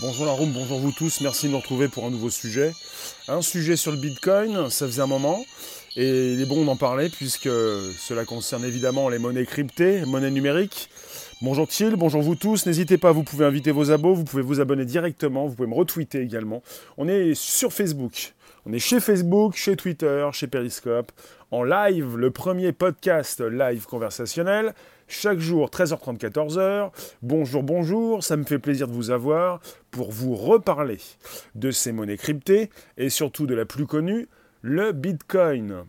Bonjour la room, bonjour vous tous, merci de nous retrouver pour un nouveau sujet. Un sujet sur le Bitcoin, ça faisait un moment, et il est bon d'en parler puisque cela concerne évidemment les monnaies cryptées, monnaies numériques. Bonjour Thiel, bonjour vous tous, n'hésitez pas, vous pouvez inviter vos abos, vous pouvez vous abonner directement, vous pouvez me retweeter également. On est sur Facebook, on est chez Facebook, chez Twitter, chez Periscope, en live, le premier podcast live conversationnel, chaque jour 13h30, 14h. Bonjour, bonjour, ça me fait plaisir de vous avoir pour vous reparler de ces monnaies cryptées et surtout de la plus connue, le Bitcoin,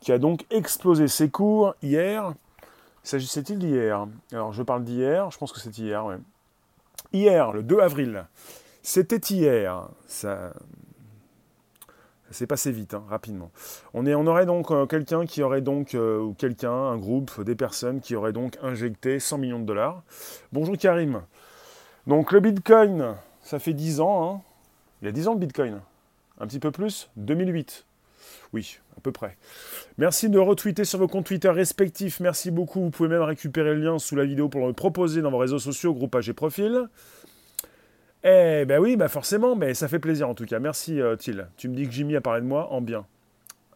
qui a donc explosé ses cours hier. S'agissait-il d'hier? Alors je parle d'hier, je pense que c'est hier, ouais. Hier, le 2 avril. C'était hier. Ça, c'est passé vite, hein, rapidement. On, aurait donc euh, quelqu'un qui aurait donc, euh, ou quelqu'un, un groupe, des personnes qui auraient donc injecté 100 millions de dollars. Bonjour Karim. Donc le Bitcoin, ça fait 10 ans. Hein. Il y a 10 ans le Bitcoin. Un petit peu plus 2008. Oui, à peu près. Merci de retweeter sur vos comptes Twitter respectifs. Merci beaucoup. Vous pouvez même récupérer le lien sous la vidéo pour le proposer dans vos réseaux sociaux, groupage et profil. Eh ben oui, bah forcément, mais ça fait plaisir en tout cas. Merci euh. Tu me dis que Jimmy a parlé de moi en bien.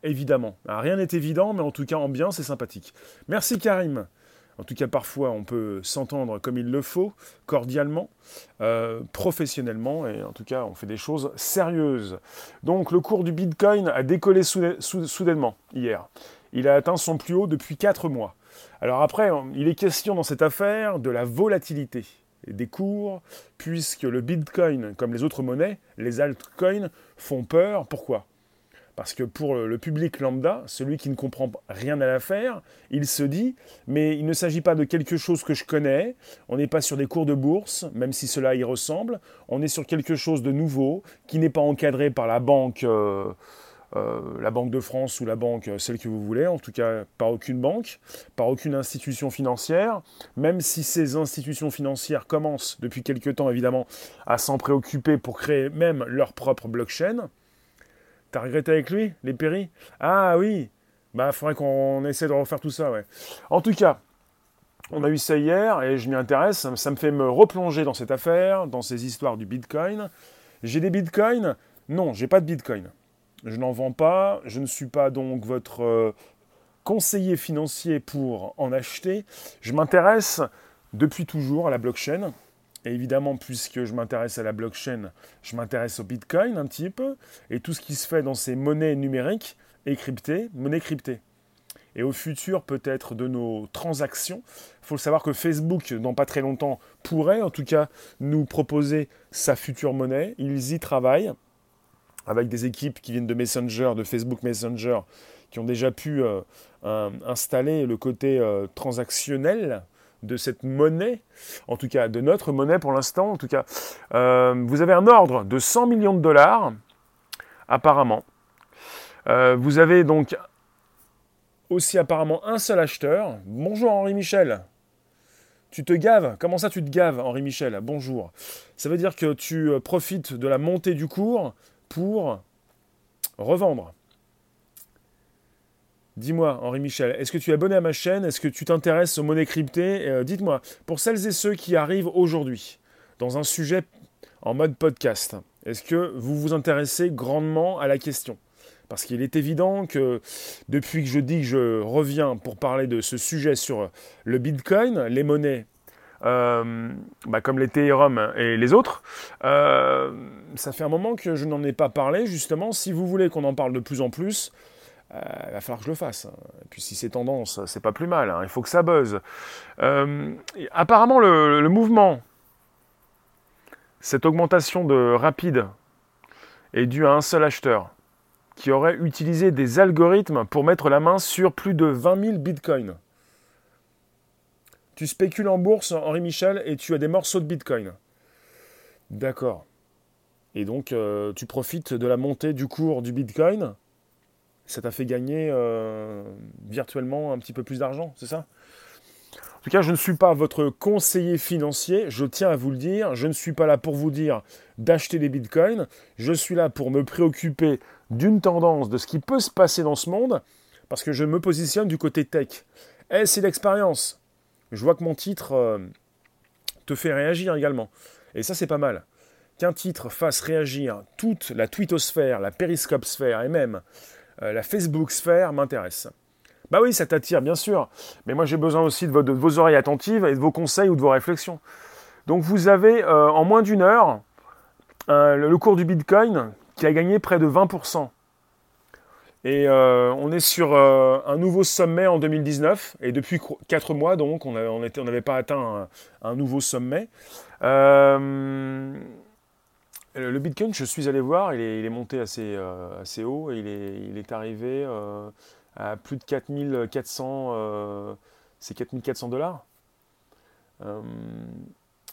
Évidemment. Ah, rien n'est évident, mais en tout cas en bien, c'est sympathique. Merci Karim. En tout cas, parfois, on peut s'entendre comme il le faut, cordialement, euh, professionnellement, et en tout cas, on fait des choses sérieuses. Donc, le cours du Bitcoin a décollé soudainement hier. Il a atteint son plus haut depuis 4 mois. Alors après, il est question dans cette affaire de la volatilité des cours, puisque le Bitcoin, comme les autres monnaies, les altcoins, font peur. Pourquoi? Parce que pour le public lambda, celui qui ne comprend rien à l'affaire, il se dit, mais il ne s'agit pas de quelque chose que je connais, on n'est pas sur des cours de bourse, même si cela y ressemble, on est sur quelque chose de nouveau, qui n'est pas encadré par la banque... Euh, la Banque de France ou la banque, euh, celle que vous voulez, en tout cas par aucune banque, par aucune institution financière, même si ces institutions financières commencent depuis quelque temps évidemment à s'en préoccuper pour créer même leur propre blockchain. T'as regretté avec lui, les péris? Ah oui Bah, faudrait qu'on essaie de refaire tout ça, ouais. En tout cas, on a eu ça hier et je m'y intéresse. Ça me fait me replonger dans cette affaire, dans ces histoires du Bitcoin. J'ai des Bitcoins? Non, j'ai pas de Bitcoin je n'en vends pas, je ne suis pas donc votre euh, conseiller financier pour en acheter. Je m'intéresse depuis toujours à la blockchain. Et évidemment, puisque je m'intéresse à la blockchain, je m'intéresse au Bitcoin un petit peu, et tout ce qui se fait dans ces monnaies numériques et cryptées, monnaies. Et au futur, peut-être, de nos transactions. Il faut savoir que Facebook, dans pas très longtemps, pourrait en tout cas nous proposer sa future monnaie. Ils y travaillent avec des équipes qui viennent de Messenger, de Facebook Messenger, qui ont déjà pu euh, installer le côté euh, transactionnel de cette monnaie, en tout cas de notre monnaie pour l'instant, en tout cas. Euh, vous avez un ordre de 100 millions de dollars, apparemment. vous avez donc aussi apparemment un seul acheteur. Bonjour Henri Michel. Tu te gaves? Comment ça tu te gaves Henri Michel? Bonjour. Ça veut dire que tu profites de la montée du cours pour revendre. Dis-moi, Henri Michel, est-ce que tu es abonné à ma chaîne? Est-ce que tu t'intéresses aux monnaies cryptées? Euh, Dites-moi, pour celles et ceux qui arrivent aujourd'hui, dans un sujet en mode podcast, est-ce que vous vous intéressez grandement à la question? Parce qu'il est évident que depuis que je dis que je reviens pour parler de ce sujet sur le Bitcoin, les monnaies bah, comme l'Ethereum et les autres. Euh, ça fait un moment que je n'en ai pas parlé, justement. Si vous voulez qu'on en parle de plus en plus, euh, il va falloir que je le fasse. Et puis si c'est tendance, c'est pas plus mal. Hein. Il faut que ça buzz. apparemment, le, mouvement, cette augmentation de rapide, est due à un seul acheteur qui aurait utilisé des algorithmes pour mettre la main sur plus de 20 000 bitcoins. Tu spécules en bourse, Henri Michel, et tu as des morceaux de Bitcoin. D'accord. Et donc, euh, tu profites de la montée du cours du Bitcoin. Ça t'a fait gagner euh, virtuellement un petit peu plus d'argent, c'est ça? En tout cas, je ne suis pas votre conseiller financier, je tiens à vous le dire. Je ne suis pas là pour vous dire d'acheter des bitcoins. Je suis là pour me préoccuper d'une tendance, de ce qui peut se passer dans ce monde, parce que je me positionne du côté tech. Eh, c'est l'expérience je vois que mon titre euh, te fait réagir également. Et ça, c'est pas mal. qu'un titre fasse réagir toute la twittosphère, la périscope sphère et même euh, la Facebook sphère m'intéresse. Bah oui, ça t'attire, bien sûr. Mais moi, j'ai besoin aussi de, vos oreilles attentives et de vos conseils ou de vos réflexions. Donc, vous avez euh, en moins d'une heure le cours du Bitcoin qui a gagné près de 20%. Et euh, on est sur un nouveau sommet en 2019. Et depuis 4 mois, donc, on n'avait pas atteint un, nouveau sommet. le Bitcoin, je suis allé voir, il est, monté assez, assez haut et il est, il est arrivé à plus de 4400, euh, c'est 4400 dollars. Euh,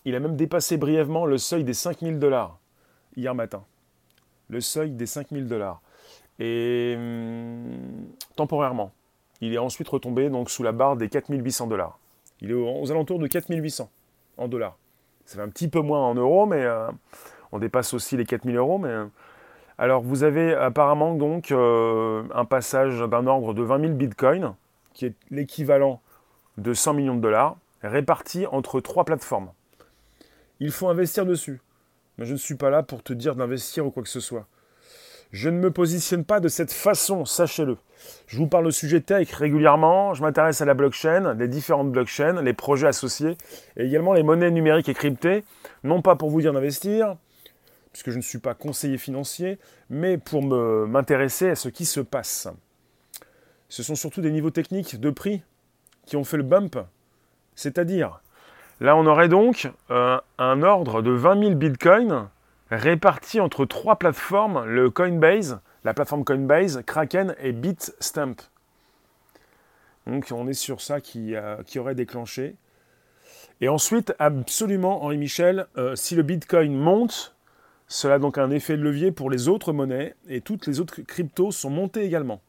il a même dépassé brièvement le seuil des 5000 dollars hier matin. Le seuil des 5000 dollars. Et hum, temporairement. Il est ensuite retombé donc sous la barre des 4800 dollars. Il est aux, alentours de 4800 en dollars. Ça fait un petit peu moins en euros, mais euh, on dépasse aussi les 4000 euros. Mais alors vous avez apparemment donc euh, un passage d'un ordre de 20 000 bitcoins, qui est l'équivalent de 100 millions de dollars, répartis entre trois plateformes. Il faut investir dessus. Mais je ne suis pas là pour te dire d'investir ou quoi que ce soit. Je ne me positionne pas de cette façon, sachez-le. Je vous parle de sujet tech régulièrement, je m'intéresse à la blockchain, les différentes blockchains, les projets associés, et également les monnaies numériques et cryptées, non pas pour vous dire d'investir, puisque je ne suis pas conseiller financier, mais pour m'intéresser à ce qui se passe. Ce sont surtout des niveaux techniques de prix qui ont fait le bump. C'est-à-dire, là on aurait donc euh, un ordre de 20 000 bitcoins répartis entre trois plateformes, le Coinbase, la plateforme Coinbase, Kraken et Bitstamp. Donc on est sur ça qui, euh, aurait déclenché. Et ensuite, absolument, Henri Michel, euh, si le Bitcoin monte, cela a donc un effet de levier pour les autres monnaies et toutes les autres cryptos sont montées également.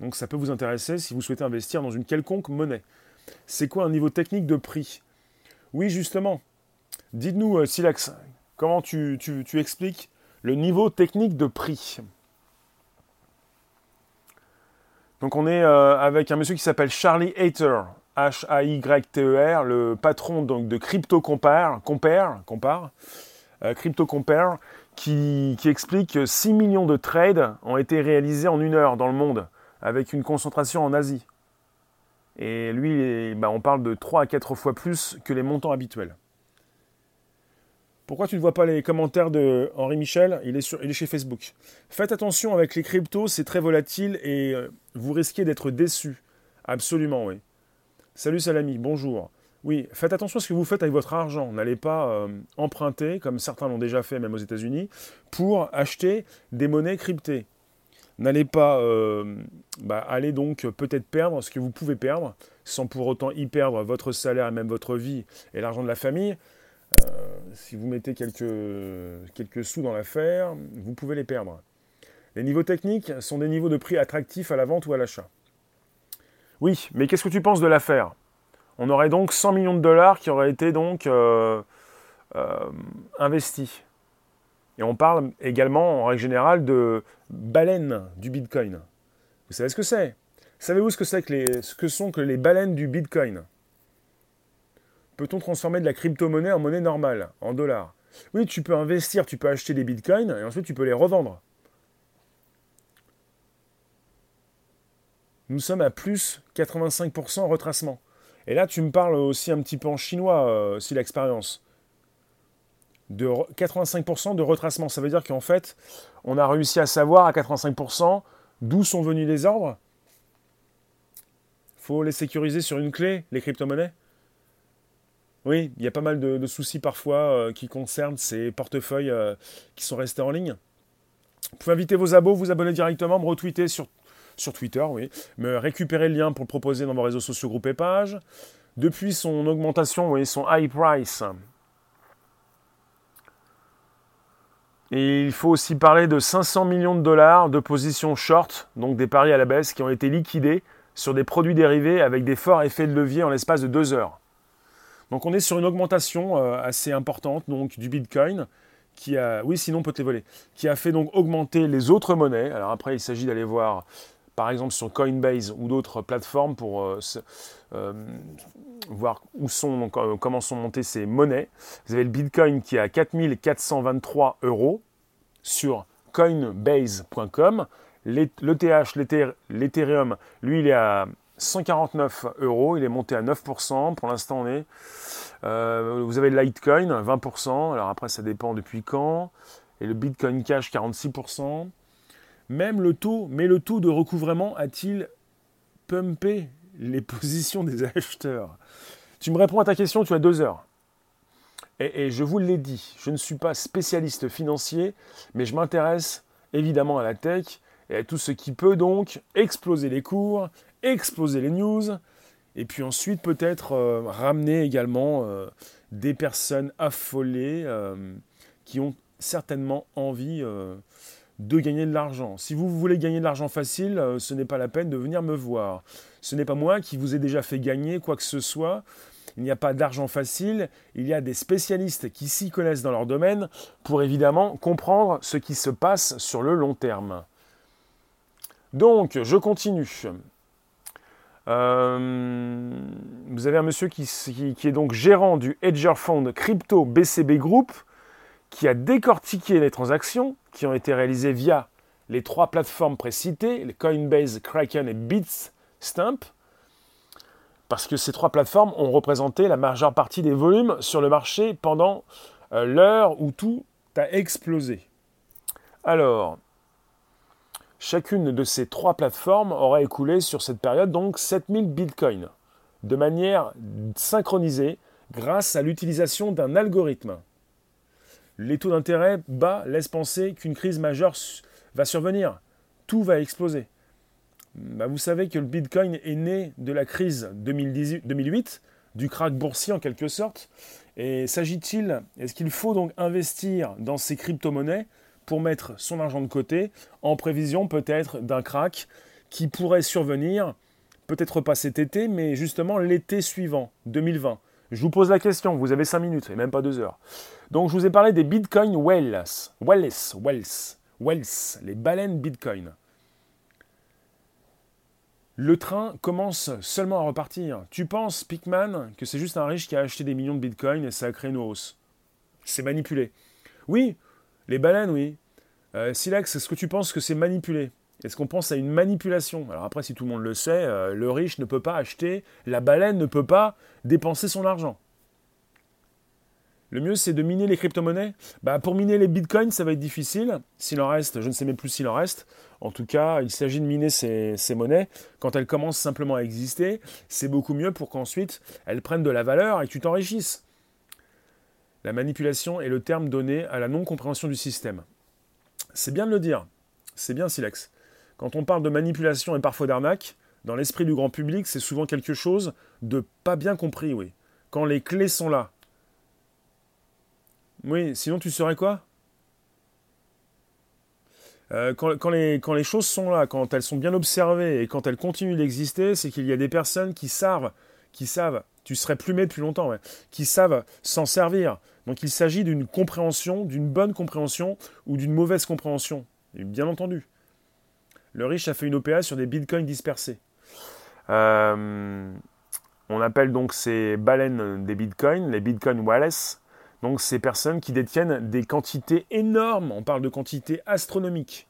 Donc ça peut vous intéresser si vous souhaitez investir dans une quelconque monnaie. C'est quoi un niveau technique de prix? Oui, justement. Dites-nous, euh, Silex, comment tu, expliques le niveau technique de prix Donc on est euh, avec un monsieur qui s'appelle Charlie Hater, H-A-Y-T-E-R, le patron donc, de Crypto Compare, Compare, euh, qui, explique que 6 millions de trades ont été réalisés en une heure dans le monde, avec une concentration en Asie. Et lui, bah, on parle de 3 à 4 fois plus que les montants habituels. Pourquoi tu ne vois pas les commentaires de Henri Michel? Il est, sur, chez Facebook. Faites attention avec les cryptos, c'est très volatile et euh, vous risquez d'être déçu. Absolument, oui. Salut Salami, bonjour. Oui, faites attention à ce que vous faites avec votre argent. N'allez pas euh, emprunter, comme certains l'ont déjà fait, même aux États-Unis, pour acheter des monnaies cryptées. N'allez pas euh, bah, donc peut-être perdre ce que vous pouvez perdre, sans pour autant y perdre votre salaire et même votre vie et l'argent de la famille. Euh, si vous mettez quelques, quelques sous dans l'affaire, vous pouvez les perdre. Les niveaux techniques sont des niveaux de prix attractifs à la vente ou à l'achat. Oui, mais qu'est-ce que tu penses de l'affaire? On aurait donc 100 millions de dollars qui auraient été donc euh, euh, investis. Et on parle également, en règle générale, de baleines du Bitcoin. Vous savez ce que c'est? Savez-vous ce que c'est que ce que sont que les baleines du Bitcoin? Peut-on transformer de la crypto-monnaie en monnaie normale, en dollars? Oui, tu peux investir, tu peux acheter des bitcoins et ensuite tu peux les revendre. Nous sommes à plus 85% retracement. Et là, tu me parles aussi un petit peu en chinois, euh, si l'expérience. De 85% de retracement. Ça veut dire qu'en fait, on a réussi à savoir à 85% d'où sont venus les ordres? faut les sécuriser sur une clé, les crypto-monnaies? Oui, il y a pas mal de, soucis parfois euh, qui concernent ces portefeuilles euh, qui sont restés en ligne. Vous pouvez inviter vos abos, vous abonner directement, me retweeter sur Twitter, oui, me récupérer le lien pour le proposer dans vos réseaux sociaux, groupes et pages. Depuis son augmentation, oui, son high price. Et il faut aussi parler de 500 millions de dollars de positions short, donc des paris à la baisse qui ont été liquidés sur des produits dérivés avec des forts effets de levier en l'espace de deux heures. Donc on est sur une augmentation euh, assez importante donc du Bitcoin qui a, oui sinon peut voler, qui a fait donc augmenter les autres monnaies. Alors après il s'agit d'aller voir par exemple sur Coinbase ou d'autres plateformes pour euh, voir où sont, comment sont montées ces monnaies. Vous avez le Bitcoin qui est à 4423 euros sur coinbase.com. L'ETH, l'Ethereum, lui, il est à 149 euros, il est monté à 9%. Pour l'instant, on est. Euh, vous avez le Litecoin, 20%. Alors après, ça dépend depuis quand. Et le Bitcoin Cash, 46%. Même le taux, mais le taux de recouvrement a-t-il pumpé les positions des acheteurs? Tu me réponds à ta question, tu as deux heures. Et, et je vous l'ai dit, je ne suis pas spécialiste financier, mais je m'intéresse évidemment à la tech et à tout ce qui peut donc exploser les cours, exploser les news, et puis ensuite peut-être euh, ramener également euh, des personnes affolées euh, qui ont certainement envie de gagner de l'argent. Si vous voulez gagner de l'argent facile, ce n'est pas la peine de venir me voir. Ce n'est pas moi qui vous ai déjà fait gagner quoi que ce soit. Il n'y a pas d'argent facile, il y a des spécialistes qui s'y connaissent dans leur domaine pour évidemment comprendre ce qui se passe sur le long terme. Donc, je continue. Euh, vous avez un monsieur qui, est donc gérant du hedger fund crypto BCB Group qui a décortiqué les transactions qui ont été réalisées via les trois plateformes précitées, les Coinbase, Kraken et Bitstamp, parce que ces trois plateformes ont représenté la majeure partie des volumes sur le marché pendant euh, l'heure où tout a explosé. Alors, Chacune de ces trois plateformes aurait écoulé sur cette période donc 7000 bitcoins, de manière synchronisée grâce à l'utilisation d'un algorithme. Les taux d'intérêt bas laissent penser qu'une crise majeure va survenir. Tout va exploser. Bah, vous savez que le Bitcoin est né de la crise 2008, du krach boursier en quelque sorte. Et s'agit-il, est-ce qu'il faut donc investir dans ces crypto-monnaies? Pour mettre son argent de côté en prévision peut-être d'un crack qui pourrait survenir, peut-être pas cet été, mais justement l'été suivant, 2020. Je vous pose la question, vous avez 5 minutes et même pas 2 heures. Donc je vous ai parlé des Bitcoin Whales, Whales, Whales, Whales, les baleines Bitcoin. Le train commence seulement à repartir. Tu penses, Pickman, que c'est juste un riche qui a acheté des millions de Bitcoin et ça a créé une hausse? C'est manipulé. Oui, les baleines, oui. Euh, Silex, est-ce que tu penses que c'est manipulé? Est-ce qu'on pense à une manipulation? Alors après, si tout le monde le sait, euh, le riche ne peut pas acheter, la baleine ne peut pas dépenser son argent. Le mieux, c'est de miner les crypto-monnaies. Bah, pour miner les bitcoins, ça va être difficile. S'il en reste, je ne sais même plus s'il en reste. En tout cas, il s'agit de miner ces, monnaies. Quand elles commencent simplement à exister, c'est beaucoup mieux pour qu'ensuite elles prennent de la valeur et tu t'enrichisses. La manipulation est le terme donné à la non-compréhension du système. C'est bien de le dire, c'est bien Silex. Quand on parle de manipulation et parfois d'arnaque, dans l'esprit du grand public, c'est souvent quelque chose de pas bien compris, oui. Quand les clés sont là. Oui, sinon tu serais quoi? Euh, quand, les, quand, les, choses sont là, quand elles sont bien observées et quand elles continuent d'exister, c'est qu'il y a des personnes qui savent, qui savent, tu serais plumé depuis longtemps, qui savent s'en servir, donc il s'agit d'une compréhension, d'une bonne compréhension ou d'une mauvaise compréhension. Bien entendu. Le riche a fait une OPA sur des bitcoins dispersés. Euh, on appelle donc ces baleines des bitcoins, les bitcoin Wallace. Donc ces personnes qui détiennent des quantités énormes, on parle de quantités astronomiques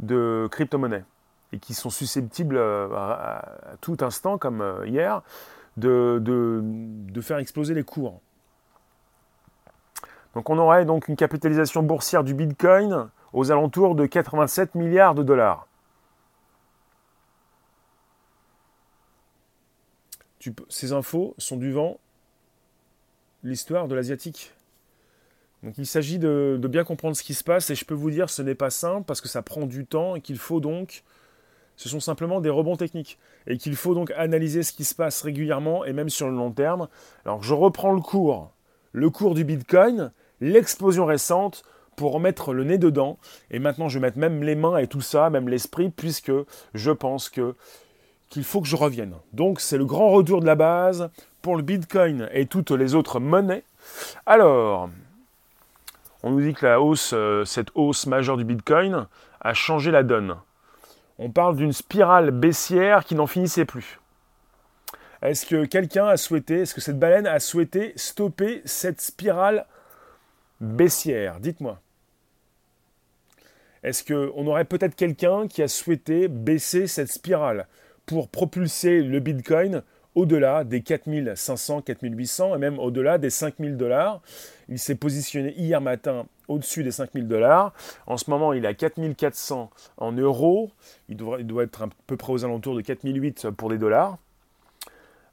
de crypto-monnaies et qui sont susceptibles euh, à, tout instant, comme euh, hier, de, de faire exploser les cours. Donc on aurait donc une capitalisation boursière du Bitcoin aux alentours de 87 milliards de dollars. ces infos sont du vent l'histoire de l'asiatique. Donc il s'agit de, bien comprendre ce qui se passe et je peux vous dire ce n'est pas simple parce que ça prend du temps et qu'il faut donc, ce sont simplement des rebonds techniques et qu'il faut donc analyser ce qui se passe régulièrement et même sur le long terme. Alors je reprends le cours, le cours du Bitcoin, l'explosion récente pour remettre le nez dedans. Et maintenant, je vais mettre même les mains et tout ça, même l'esprit, puisque je pense que qu'il faut que je revienne. Donc, c'est le grand retour de la base pour le Bitcoin et toutes les autres monnaies. Alors, on nous dit que la hausse, euh, cette hausse majeure du Bitcoin a changé la donne. On parle d'une spirale baissière qui n'en finissait plus. Est-ce que quelqu'un a souhaité, est-ce que cette baleine a souhaité stopper cette spirale baissière Dites-moi. Est-ce qu'on aurait peut-être quelqu'un qui a souhaité baisser cette spirale pour propulser le Bitcoin au-delà des 4500, 4800 et même au-delà des 5000 dollars? Il s'est positionné hier matin au-dessus des 5000 dollars. En ce moment, il est à 4400 en euros. Il, doit être à peu près aux alentours de 4008 pour des dollars.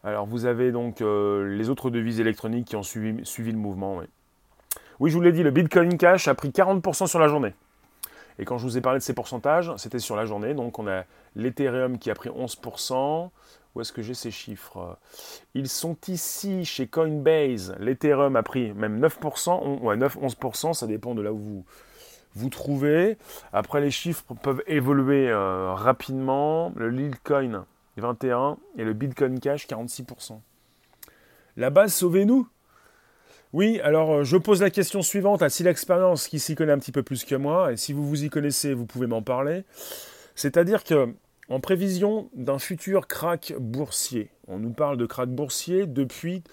Alors vous avez donc euh, les autres devises électroniques qui ont suivi, le mouvement. Je vous l'ai dit, le Bitcoin Cash a pris 40% sur la journée. Et quand je vous ai parlé de ces pourcentages, c'était sur la journée. Donc on a l'Ethereum qui a pris 11%. Où est-ce que j'ai ces chiffres? Ils sont ici chez Coinbase. L'Ethereum a pris même 9%, ouais, 9-11%, ça dépend de là où vous vous trouvez. Après, les chiffres peuvent évoluer euh, rapidement. Le Litecoin 21 et le Bitcoin Cash 46%. La base, sauvez-nous Oui, alors euh, je pose la question suivante à si l'expérience qui s'y connaît un petit peu plus que moi, et si vous vous y connaissez, vous pouvez m'en parler. C'est-à-dire que, en prévision d'un futur crack boursier, on nous parle de crack boursier depuis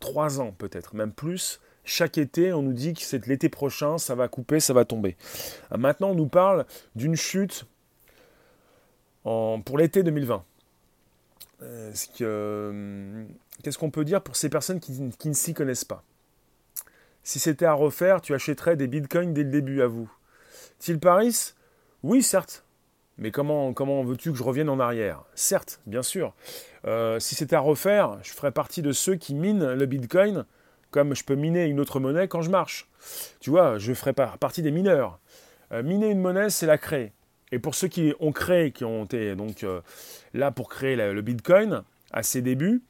3 ans peut-être, même plus. Chaque été, on nous dit que c'est l'été prochain, ça va couper, ça va tomber. Maintenant, on nous parle d'une chute pour l'été 2020. Euh, qu'est-ce qu'on peut dire pour ces personnes qui, ne s'y connaissent pas? Si c'était à refaire, tu achèterais des bitcoins dès le début à vous. Til Paris Oui, certes. Mais comment, comment veux-tu que je revienne en arrière? Certes, bien sûr. Euh, si c'était à refaire, je ferais partie de ceux qui minent le bitcoin comme je peux miner une autre monnaie quand je marche. Tu vois, je ferais partie des mineurs. Euh, miner une monnaie, c'est la créer. Et pour ceux qui ont créé, qui ont été euh, là pour créer le Bitcoin à ses débuts,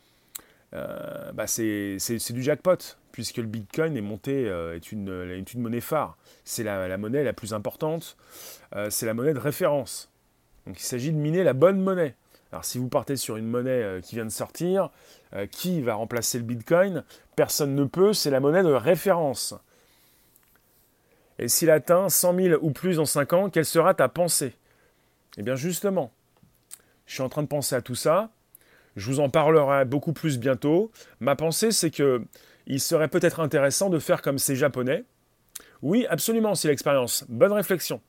euh, bah c'est du jackpot, puisque le Bitcoin est monté, euh, est, une, une, monnaie phare. C'est la, monnaie la plus importante, c'est la monnaie de référence. Donc il s'agit de miner la bonne monnaie. Alors si vous partez sur une monnaie qui vient de sortir, qui va remplacer le Bitcoin? Personne ne peut, c'est la monnaie de référence. Et s'il atteint 100 000 ou plus en 5 ans, quelle sera ta pensée? Eh bien justement, je suis en train de penser à tout ça. Je vous en parlerai beaucoup plus bientôt. Ma pensée, c'est que il serait peut-être intéressant de faire comme ces Japonais. Oui, absolument, c'est l'expérience. Bonne réflexion.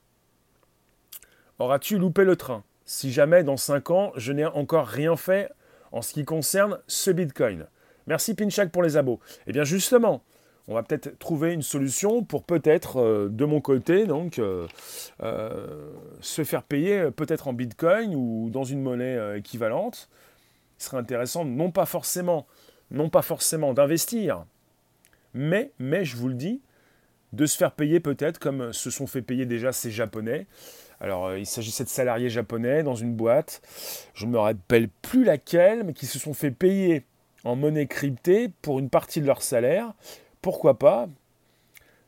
Auras-tu loupé le train? Si jamais dans 5 ans, je n'ai encore rien fait en ce qui concerne ce Bitcoin Merci Pinchak pour les abos. Eh bien justement, on va peut-être trouver une solution pour peut-être, euh, de mon côté, donc, euh, euh, se faire payer peut-être en Bitcoin ou dans une monnaie équivalente. Il serait intéressant, non pas forcément, d'investir, mais je vous le dis, de se faire payer peut-être comme se sont fait payer déjà ces Japonais. Alors, il s'agissait de salariés japonais dans une boîte, je ne me rappelle plus laquelle, mais qui se sont fait payer en monnaie cryptée pour une partie de leur salaire pourquoi pas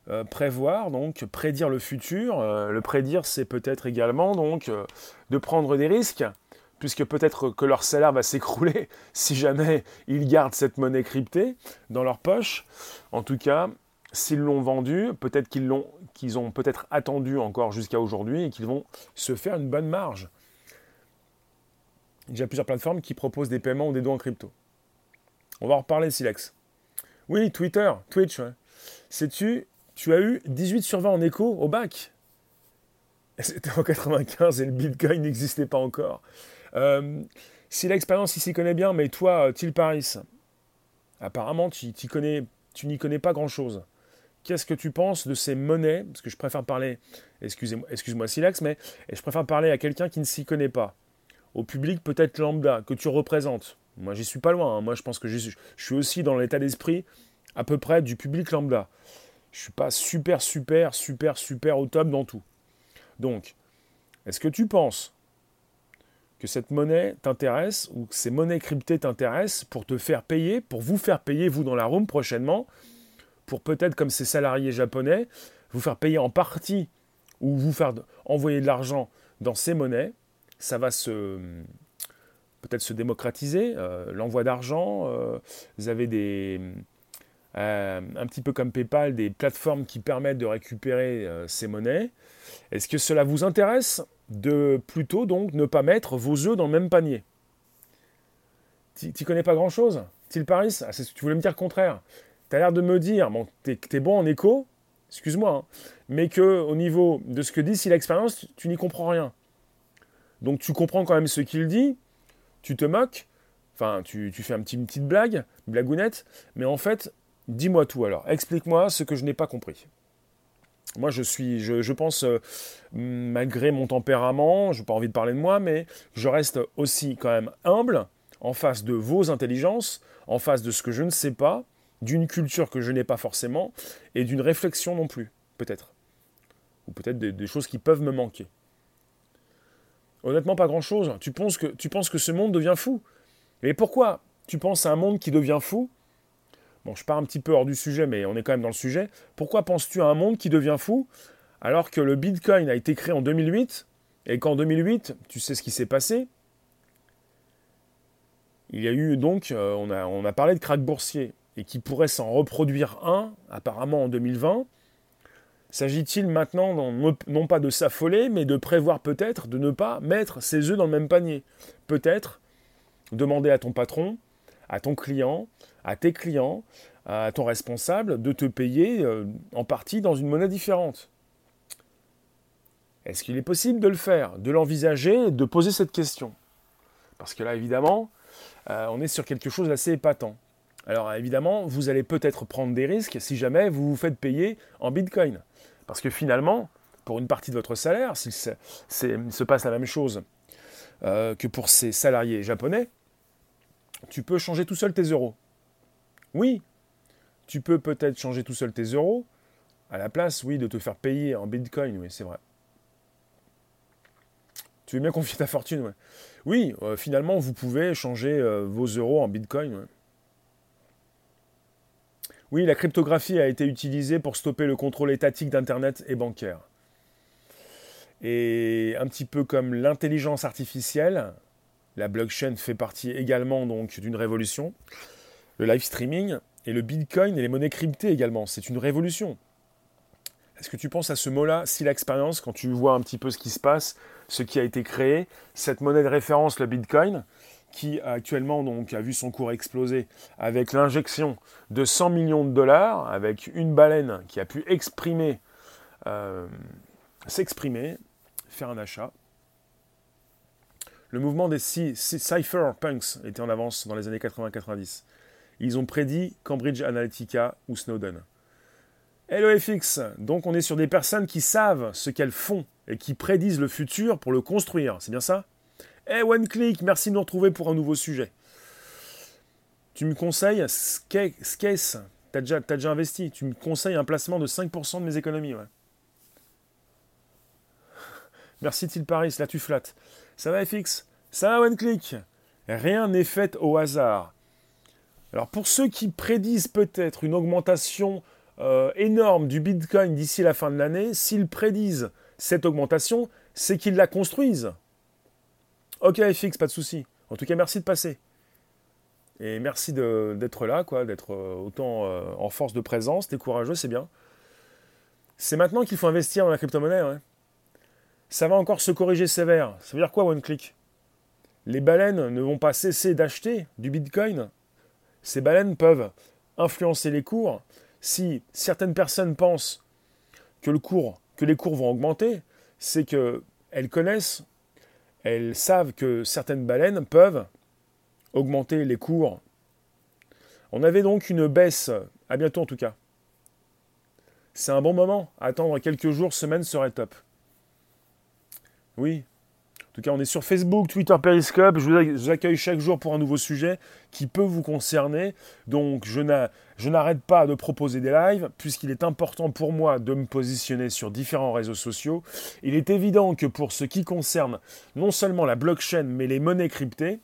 euh, prévoir, donc prédire le futur. Euh, le prédire, c'est peut-être également donc euh, de prendre des risques, puisque peut-être que leur salaire va s'écrouler si jamais ils gardent cette monnaie cryptée dans leur poche. En tout cas, s'ils l'ont vendue, peut-être qu'ils l'ont, qu'ils ont peut-être attendu encore jusqu'à aujourd'hui et qu'ils vont se faire une bonne marge. Il y a plusieurs plateformes qui proposent des paiements ou des dons en crypto. On va en reparler, Silex. Oui, Twitter, Twitch. Sais-tu, tu as eu 18 sur 20 en écho au bac? C'était en 95 et le Bitcoin n'existait pas encore. Euh, si l'expérience ici connaît bien, mais toi, Til Paris, apparemment, tu, n'y connais pas grand-chose. Qu'est-ce que tu penses de ces monnaies? Parce que je préfère parler, excusez-moi, excuse-moi Silex, mais je préfère parler à quelqu'un qui ne s'y connaît pas. Au public peut-être lambda, que tu représentes. Moi, j'y suis pas loin. Hein. Moi, je pense que je suis aussi dans l'état d'esprit à peu près du public lambda. Je suis pas super, super, super, super au top dans tout. Donc, est-ce que tu penses que cette monnaie t'intéresse ou que ces monnaies cryptées t'intéressent pour te faire payer, pour vous faire payer, vous, dans la room prochainement, pour peut-être, comme ces salariés japonais, vous faire payer en partie ou vous faire envoyer de l'argent dans ces monnaies Ça va se peut-être se démocratiser, euh, l'envoi d'argent, euh, vous avez des, euh, un petit peu comme PayPal, des plateformes qui permettent de récupérer ces monnaies. Est-ce que cela vous intéresse de plutôt donc ne pas mettre vos œufs dans le même panier? Tu connais pas grand-chose? Til Paris? Ah, Tu voulais me dire le contraire. Tu as l'air de me dire, bon, tu es, bon en écho, excuse-moi, hein, mais que au niveau de ce que dit si l'expérience, tu, n'y comprends rien. Donc tu comprends quand même ce qu'il dit, tu te moques, enfin tu, fais une petite blague, une blagounette, mais en fait, dis-moi tout alors. Explique-moi ce que je n'ai pas compris. Moi, je suis, je, pense, euh, malgré mon tempérament, je n'ai pas envie de parler de moi, mais je reste aussi quand même humble en face de vos intelligences, en face de ce que je ne sais pas, d'une culture que je n'ai pas forcément, et d'une réflexion non plus, peut-être. Ou peut-être des, choses qui peuvent me manquer. Honnêtement, pas grand-chose. Tu penses, que, tu penses que ce monde devient fou? Mais pourquoi tu penses à un monde qui devient fou? Bon, je pars un petit peu hors du sujet, mais on est quand même dans le sujet. Pourquoi penses-tu à un monde qui devient fou? Alors que le Bitcoin a été créé en 2008 et qu'en 2008, tu sais ce qui s'est passé? Il y a eu donc, euh, on, a, on a parlé de krach boursier et qui pourrait s'en reproduire un, apparemment en 2020. S'agit-il maintenant non, pas de s'affoler, mais de prévoir peut-être de ne pas mettre ses œufs dans le même panier? Peut-être demander à ton patron, à ton client, à tes clients, à ton responsable de te payer euh, en partie dans une monnaie différente. Est-ce qu'il est possible de le faire, de l'envisager, de poser cette question? Parce que là, évidemment, euh, on est sur quelque chose d'assez épatant. Alors évidemment, vous allez peut-être prendre des risques si jamais vous vous faites payer en Bitcoin. Parce que finalement, pour une partie de votre salaire, s'il se passe la même chose euh, que pour ces salariés japonais, tu peux changer tout seul tes euros. Oui, tu peux peut-être changer tout seul tes euros, à la place, oui, de te faire payer en Bitcoin, oui, c'est vrai. Tu veux bien confier ta fortune, ouais. Oui, euh, finalement, vous pouvez changer euh, vos euros en Bitcoin. Oui, la cryptographie a été utilisée pour stopper le contrôle étatique d'Internet et bancaire. Et un petit peu comme l'intelligence artificielle, la blockchain fait partie également donc d'une révolution le live streaming et le bitcoin et les monnaies cryptées également. C'est une révolution. Est-ce que tu penses à ce mot-là, si l'expérience, quand tu vois un petit peu ce qui se passe, ce qui a été créé, cette monnaie de référence, le bitcoin, qui actuellement donc a vu son cours exploser avec l'injection de 100 millions de dollars, avec une baleine qui a pu euh, s'exprimer, faire un achat. Le mouvement des cypherpunks était en avance dans les années 80-90. Ils ont prédit Cambridge Analytica ou Snowden. Hello FX, donc on est sur des personnes qui savent ce qu'elles font et qui prédisent le futur pour le construire, c'est bien ça? Eh One Click, merci de nous retrouver pour un nouveau sujet. Tu me conseilles Skase, t'as déjà, déjà investi, tu me conseilles un placement de 5% de mes économies. Ouais. Merci Til Paris, là tu flattes. Ça va FX Ça va One Click? Rien n'est fait au hasard. Alors pour ceux qui prédisent peut-être une augmentation euh, énorme du Bitcoin d'ici la fin de l'année, s'ils prédisent cette augmentation, c'est qu'ils la construisent. Ok FX, pas de souci. En tout cas, merci de passer. Et merci d'être là, quoi, d'être euh, autant euh, en force de présence. T'es courageux, c'est bien. C'est maintenant qu'il faut investir dans la crypto-monnaie. Ça va encore se corriger sévère. Ça veut dire quoi, one click Les baleines ne vont pas cesser d'acheter du Bitcoin ces baleines peuvent influencer les cours. Si certaines personnes pensent que, que les cours vont augmenter, c'est qu'elles connaissent, elles savent que certaines baleines peuvent augmenter les cours. On avait donc une baisse, à bientôt en tout cas. C'est un bon moment, attendre quelques jours, semaines serait top. Oui, tout cas, on est sur Facebook, Twitter, Periscope. Je vous accueille chaque jour pour un nouveau sujet qui peut vous concerner. Donc, je n'arrête pas de proposer des lives puisqu'il est important pour moi de me positionner sur différents réseaux sociaux. Il est évident que pour ce qui concerne non seulement la blockchain, mais les monnaies cryptées,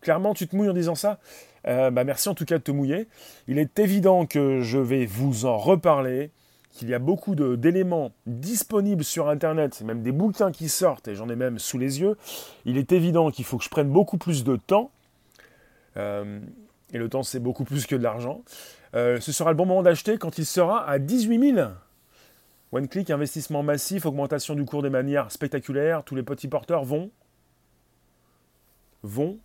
clairement, tu te mouilles en disant ça? Euh, bah Merci en tout cas de te mouiller. Il est évident que je vais vous en reparler qu'il y a beaucoup d'éléments disponibles sur Internet, même des bouquins qui sortent, et j'en ai même sous les yeux, il est évident qu'il faut que je prenne beaucoup plus de temps. Euh, et le temps, c'est beaucoup plus que de l'argent. Euh, ce sera le bon moment d'acheter quand il sera à 18 000. One click, investissement massif, augmentation du cours des manières spectaculaires. Tous les petits porteurs vont, vont,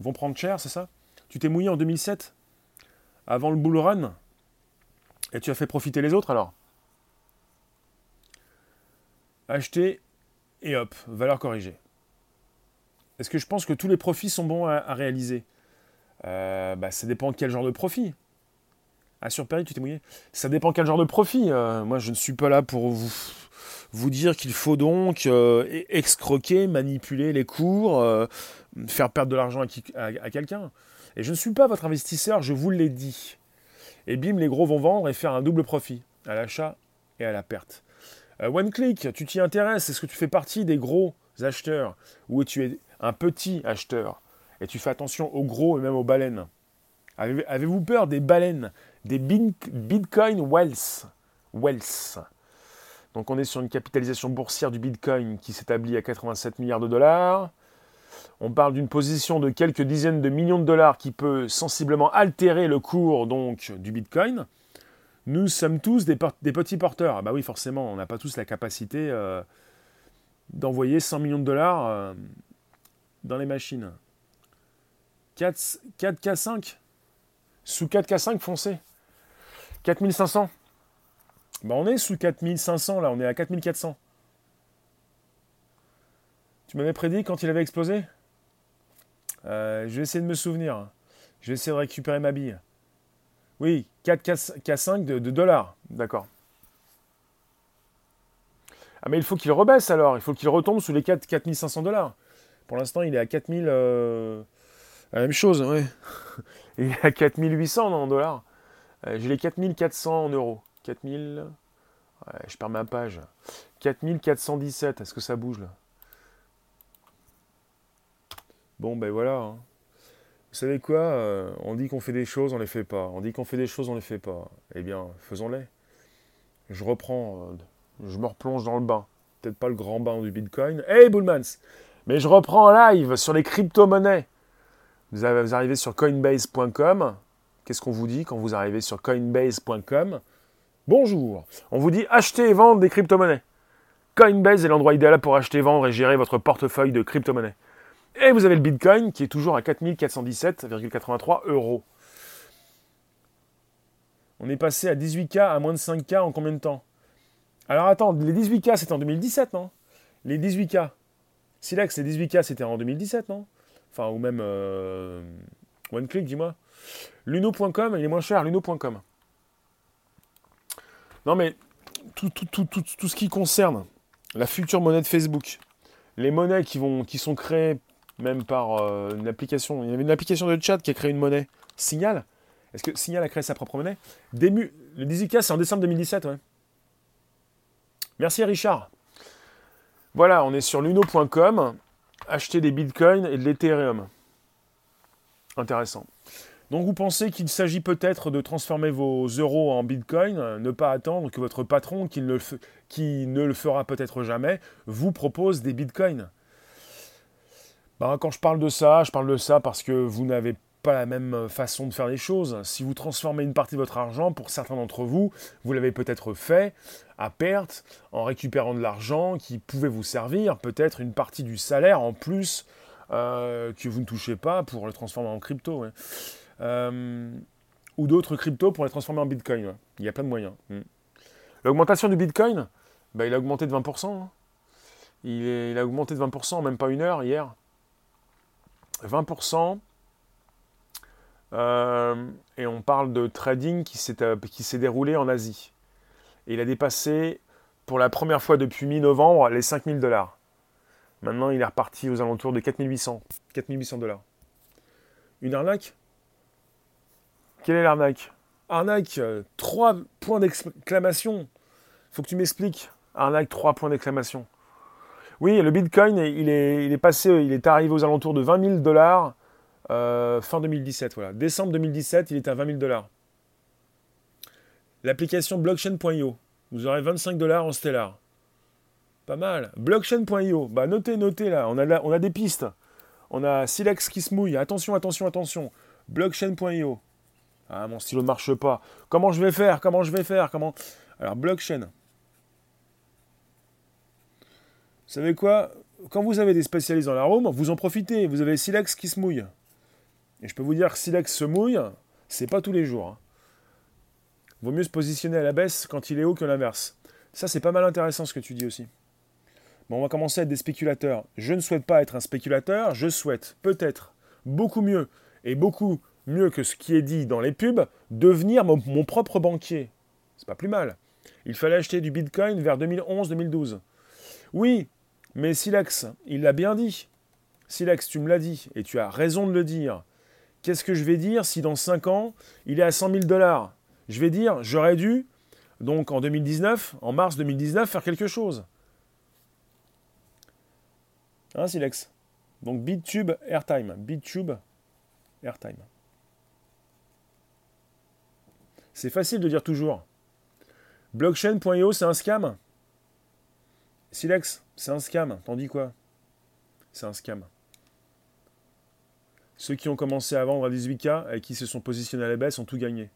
vont prendre cher, c'est ça? Tu t'es mouillé en 2007, avant le bull run, et tu as fait profiter les autres alors? Acheter et hop, valeur corrigée. Est-ce que je pense que tous les profits sont bons à, réaliser? Euh, bah, Ça dépend de quel genre de profit. Ah, sur Paris, tu t'es mouillé? Ça dépend quel genre de profit. Euh, moi, je ne suis pas là pour vous, dire qu'il faut donc euh, excroquer, manipuler les cours, faire perdre de l'argent à quelqu'un. Et je ne suis pas votre investisseur, je vous l'ai dit. Et bim, les gros vont vendre et faire un double profit, à l'achat et à la perte. One Click, tu t'y intéresses, est-ce que tu fais partie des gros acheteurs ou tu es un petit acheteur, et tu fais attention aux gros et même aux baleines? Avez-vous peur des baleines, des Bitcoin Wells? Wells. Donc on est sur une capitalisation boursière du Bitcoin qui s'établit à 87 milliards de dollars. On parle d'une position de quelques dizaines de millions de dollars qui peut sensiblement altérer le cours du Bitcoin. Nous sommes tous des, petits porteurs. Ah bah oui, forcément, on n'a pas tous la capacité euh, d'envoyer 100 millions de dollars euh, dans les machines. 4, k 5 Sous 4K5 foncé 4500 bah On est sous 4500 là, on est à 4400. Tu m'avais prédit quand il avait explosé? Euh, Je vais essayer de me souvenir. Je vais essayer de récupérer ma bille. Oui, 4K5 de, dollars. D'accord. Ah mais il faut qu'il rebaisse alors, il faut qu'il retombe sous les 4, 4500 dollars. Pour l'instant, il est à 4000. Euh, la même chose, oui. il est à 4800 en dollars. Euh, j'ai les 4400 en euros. 4000. Ouais, je perds ma page. 4417. Est-ce que ça bouge là? Bon, ben voilà. Hein. Vous savez quoi euh, On dit qu'on fait des choses, on les fait pas. On dit qu'on fait des choses, on les fait pas. Eh bien, faisons-les. Je reprends. je me replonge dans le bain. Peut-être pas le grand bain du Bitcoin. Hey, Bullmans mais je reprends en live sur les crypto-monnaies. Vous, arrivez sur coinbase.com. Qu'est-ce qu'on vous dit quand vous arrivez sur coinbase.com Bonjour. On vous dit acheter et vendre des crypto-monnaies. Coinbase est l'endroit idéal pour acheter, vendre et gérer votre portefeuille de crypto-monnaies. Et vous avez le Bitcoin qui est toujours à 4417,83 euros. On est passé à 18K à moins de 5K en combien de temps? Alors attends, les 18K c'était en 2017, non? Les 18K, Silex, les 18K, c'était en 2017, non? Enfin, ou même euh, OneClick, dis-moi. Luno.com, il est moins cher, luno.com. Non, mais tout, tout, ce qui concerne la future monnaie de Facebook, les monnaies qui, vont, qui sont créées même par euh, une application, il y avait une application de chat qui a créé une monnaie, Signal. Est-ce que Signal a créé sa propre monnaie? Dému, Le 18K, c'est en décembre 2017, ouais. Merci Richard. Voilà, on est sur luno.com. Acheter des bitcoins et de l'Ethereum. Intéressant. Donc vous pensez qu'il s'agit peut-être de transformer vos euros en bitcoin, ne pas attendre que votre patron, qui ne le, qui ne le fera peut-être jamais, vous propose des bitcoins? Ben, quand je parle de ça, je parle de ça parce que vous n'avez pas la même façon de faire les choses. Si vous transformez une partie de votre argent, pour certains d'entre vous, vous l'avez peut-être fait à perte en récupérant de l'argent qui pouvait vous servir, peut-être une partie du salaire en plus euh, que vous ne touchez pas pour le transformer en crypto. Euh, ou d'autres cryptos pour les transformer en bitcoin. Il y a plein de moyens. Hmm. L'augmentation du bitcoin, bah, il a augmenté de 20%. Hein. Il a augmenté de 20%, même pas une heure hier. 20%. Euh, et on parle de trading qui s'est, euh, qui s'est déroulé en Asie. Et il a dépassé pour la première fois depuis mi-novembre les 5000 dollars. Maintenant, il est reparti aux alentours de 4800, 4800 dollars. Une arnaque? Quelle est l'arnaque? Arnaque, 3 euh, points d'exclamation. Faut que tu m'expliques. Arnaque, 3 points d'exclamation. Oui, le Bitcoin, il est, est passé, il est arrivé aux alentours de 20 000 dollars euh, fin 2017, voilà. Décembre 2017, il était à 20 000 dollars. L'application blockchain.io, vous aurez 25 dollars en stellar. Pas mal. Blockchain.io, bah notez, notez là, on a, on a des pistes. On a Silex qui se mouille, attention, attention, attention. Blockchain.io. Ah, mon stylo ne marche pas. Comment je vais faire? Comment je vais faire? Comment? Alors, blockchain. Savez quoi Quand vous avez des spécialistes dans la room, vous en profitez. Vous avez Silex qui se mouille. Et je peux vous dire que Silex se mouille, c'est pas tous les jours. Hein. Vaut mieux se positionner à la baisse quand il est haut que l'inverse. Ça, c'est pas mal intéressant ce que tu dis aussi. Bon, on va commencer à être des spéculateurs. Je ne souhaite pas être un spéculateur, je souhaite peut-être beaucoup mieux et beaucoup mieux que ce qui est dit dans les pubs, devenir mon, mon propre banquier. C'est pas plus mal. Il fallait acheter du Bitcoin vers 2011-2012. Oui, mais Silex, il l'a bien dit. Silex, tu me l'as dit, et tu as raison de le dire. Qu'est-ce que je vais dire si dans 5 ans, il est à 100 000 dollars? Je vais dire, j'aurais dû, donc en 2019, en mars 2019, faire quelque chose. Hein, Silex Donc BitTube Airtime. BitTube Airtime. C'est facile de dire toujours. Blockchain.io, c'est un scam? Silex, c'est un scam. T'en dis quoi? C'est un scam. Ceux qui ont commencé à vendre à 18K et qui se sont positionnés à la baisse ont tout gagné.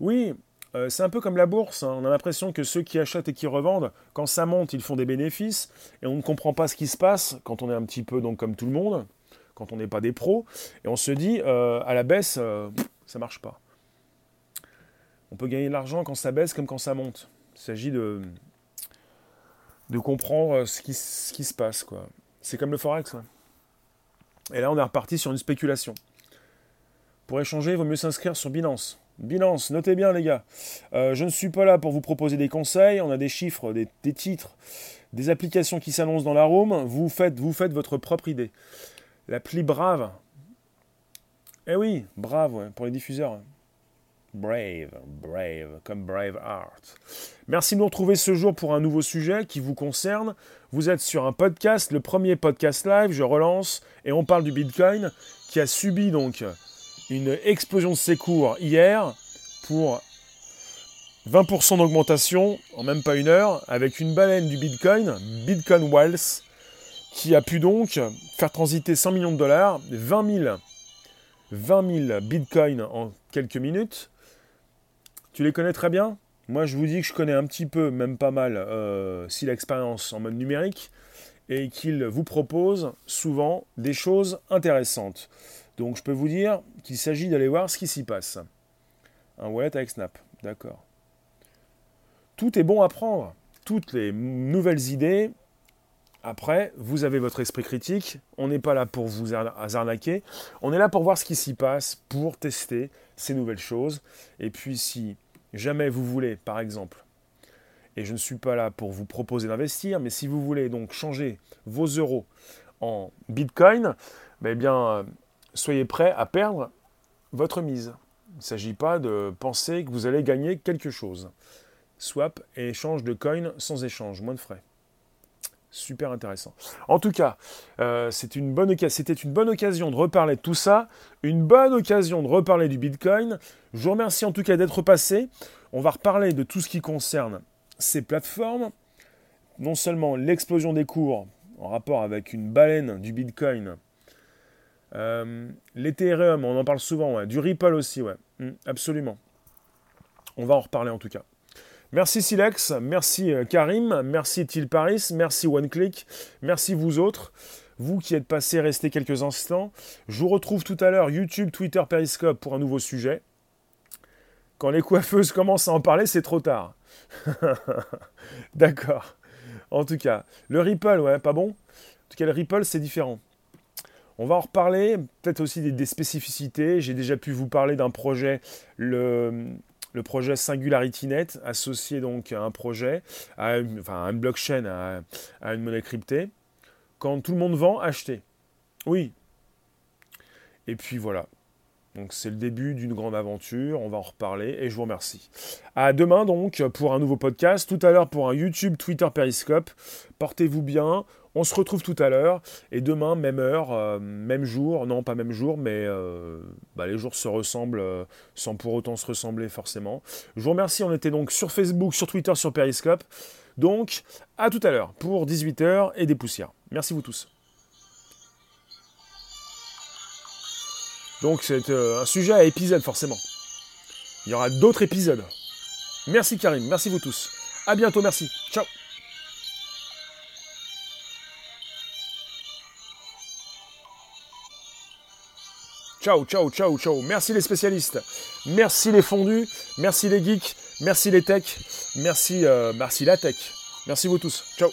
Oui, euh, c'est un peu comme la bourse. Hein. On a l'impression que ceux qui achètent et qui revendent, quand ça monte, ils font des bénéfices et on ne comprend pas ce qui se passe quand on est un petit peu comme tout le monde, quand on n'est pas des pros, et on se dit euh, à la baisse, euh, ça marche pas. On peut gagner de l'argent quand ça baisse comme quand ça monte. Il s'agit de, de comprendre ce qui, ce qui se passe. Quoi. C'est comme le Forex. Et là, on est reparti sur une spéculation. Pour échanger, il vaut mieux s'inscrire sur Binance. Binance, notez bien les gars. Euh, je ne suis pas là pour vous proposer des conseils. On a des chiffres, des, titres, des applications qui s'annoncent dans la room. Vous faites, vous faites votre propre idée. L'appli Brave. Eh oui, Brave pour les diffuseurs. Brave, brave, comme Brave Art. Merci de nous retrouver ce jour pour un nouveau sujet qui vous concerne. Vous êtes sur un podcast, le premier podcast live, je relance, et on parle du Bitcoin qui a subi donc une explosion de ses cours hier pour 20% d'augmentation en même pas une heure avec une baleine du Bitcoin, Bitcoin Wells, qui a pu donc faire transiter 100 millions de dollars, 20 000, 20 000 Bitcoins en quelques minutes tu les connais très bien Moi, je vous dis que je connais un petit peu, même pas mal, euh, si l'expérience en mode numérique, et qu'il vous propose souvent des choses intéressantes. Donc, je peux vous dire qu'il s'agit d'aller voir ce qui s'y passe. Un wallet avec Snap, d'accord. Tout est bon à prendre. Toutes les nouvelles idées, après, vous avez votre esprit critique. On n'est pas là pour vous arnaquer. On est là pour voir ce qui s'y passe, pour tester ces nouvelles choses. Et puis, si jamais vous voulez, par exemple, et je ne suis pas là pour vous proposer d'investir, mais si vous voulez donc changer vos euros en bitcoin, ben eh bien, euh, soyez prêt à perdre votre mise. Il ne s'agit pas de penser que vous allez gagner quelque chose. Swap et échange de coin sans échange, moins de frais. Super intéressant. En tout cas, euh, c'était une bonne occasion de reparler de tout ça, une bonne occasion de reparler du Bitcoin. Je vous remercie en tout cas d'être passé. On va reparler de tout ce qui concerne ces plateformes. Non seulement l'explosion des cours en rapport avec une baleine du Bitcoin, euh, l'Ethereum, on en parle souvent, du Ripple aussi, ouais, mm, absolument. On va en reparler en tout cas. Merci Silex, merci euh, Karim, merci Til Paris, merci OneClick, merci vous autres, vous qui êtes passés, restez quelques instants. Je vous retrouve tout à l'heure YouTube, Twitter, Periscope pour un nouveau sujet. Quand les coiffeuses commencent à en parler, c'est trop tard. D'accord. En tout cas, le Ripple, ouais, pas bon. En tout cas, le Ripple, c'est différent. On va en reparler, peut-être aussi des, spécificités. J'ai déjà pu vous parler d'un projet, le projet SingularityNet, associé donc à un projet, enfin à une blockchain, à, une monnaie cryptée. Quand tout le monde vend, achetez. Oui. Et puis voilà. Donc c'est le début d'une grande aventure, on va en reparler et je vous remercie. À demain donc pour un nouveau podcast, tout à l'heure pour un YouTube, Twitter, Periscope. Portez-vous bien, on se retrouve tout à l'heure et demain, même heure, euh, même jour, non pas même jour, mais euh, bah, les jours se ressemblent euh, sans pour autant se ressembler forcément. Je vous remercie, on était donc sur Facebook, sur Twitter, sur Periscope. Donc à tout à l'heure pour 18h et des poussières. Merci vous tous. Donc c'est euh, un sujet à épisode forcément. Il y aura d'autres épisodes. Merci Karim, merci vous tous. À bientôt, merci. Ciao. Ciao, ciao, ciao, ciao. Merci les spécialistes. Merci les fondus. Merci les geeks. Merci les techs. Merci, euh, merci la tech. Merci vous tous. Ciao.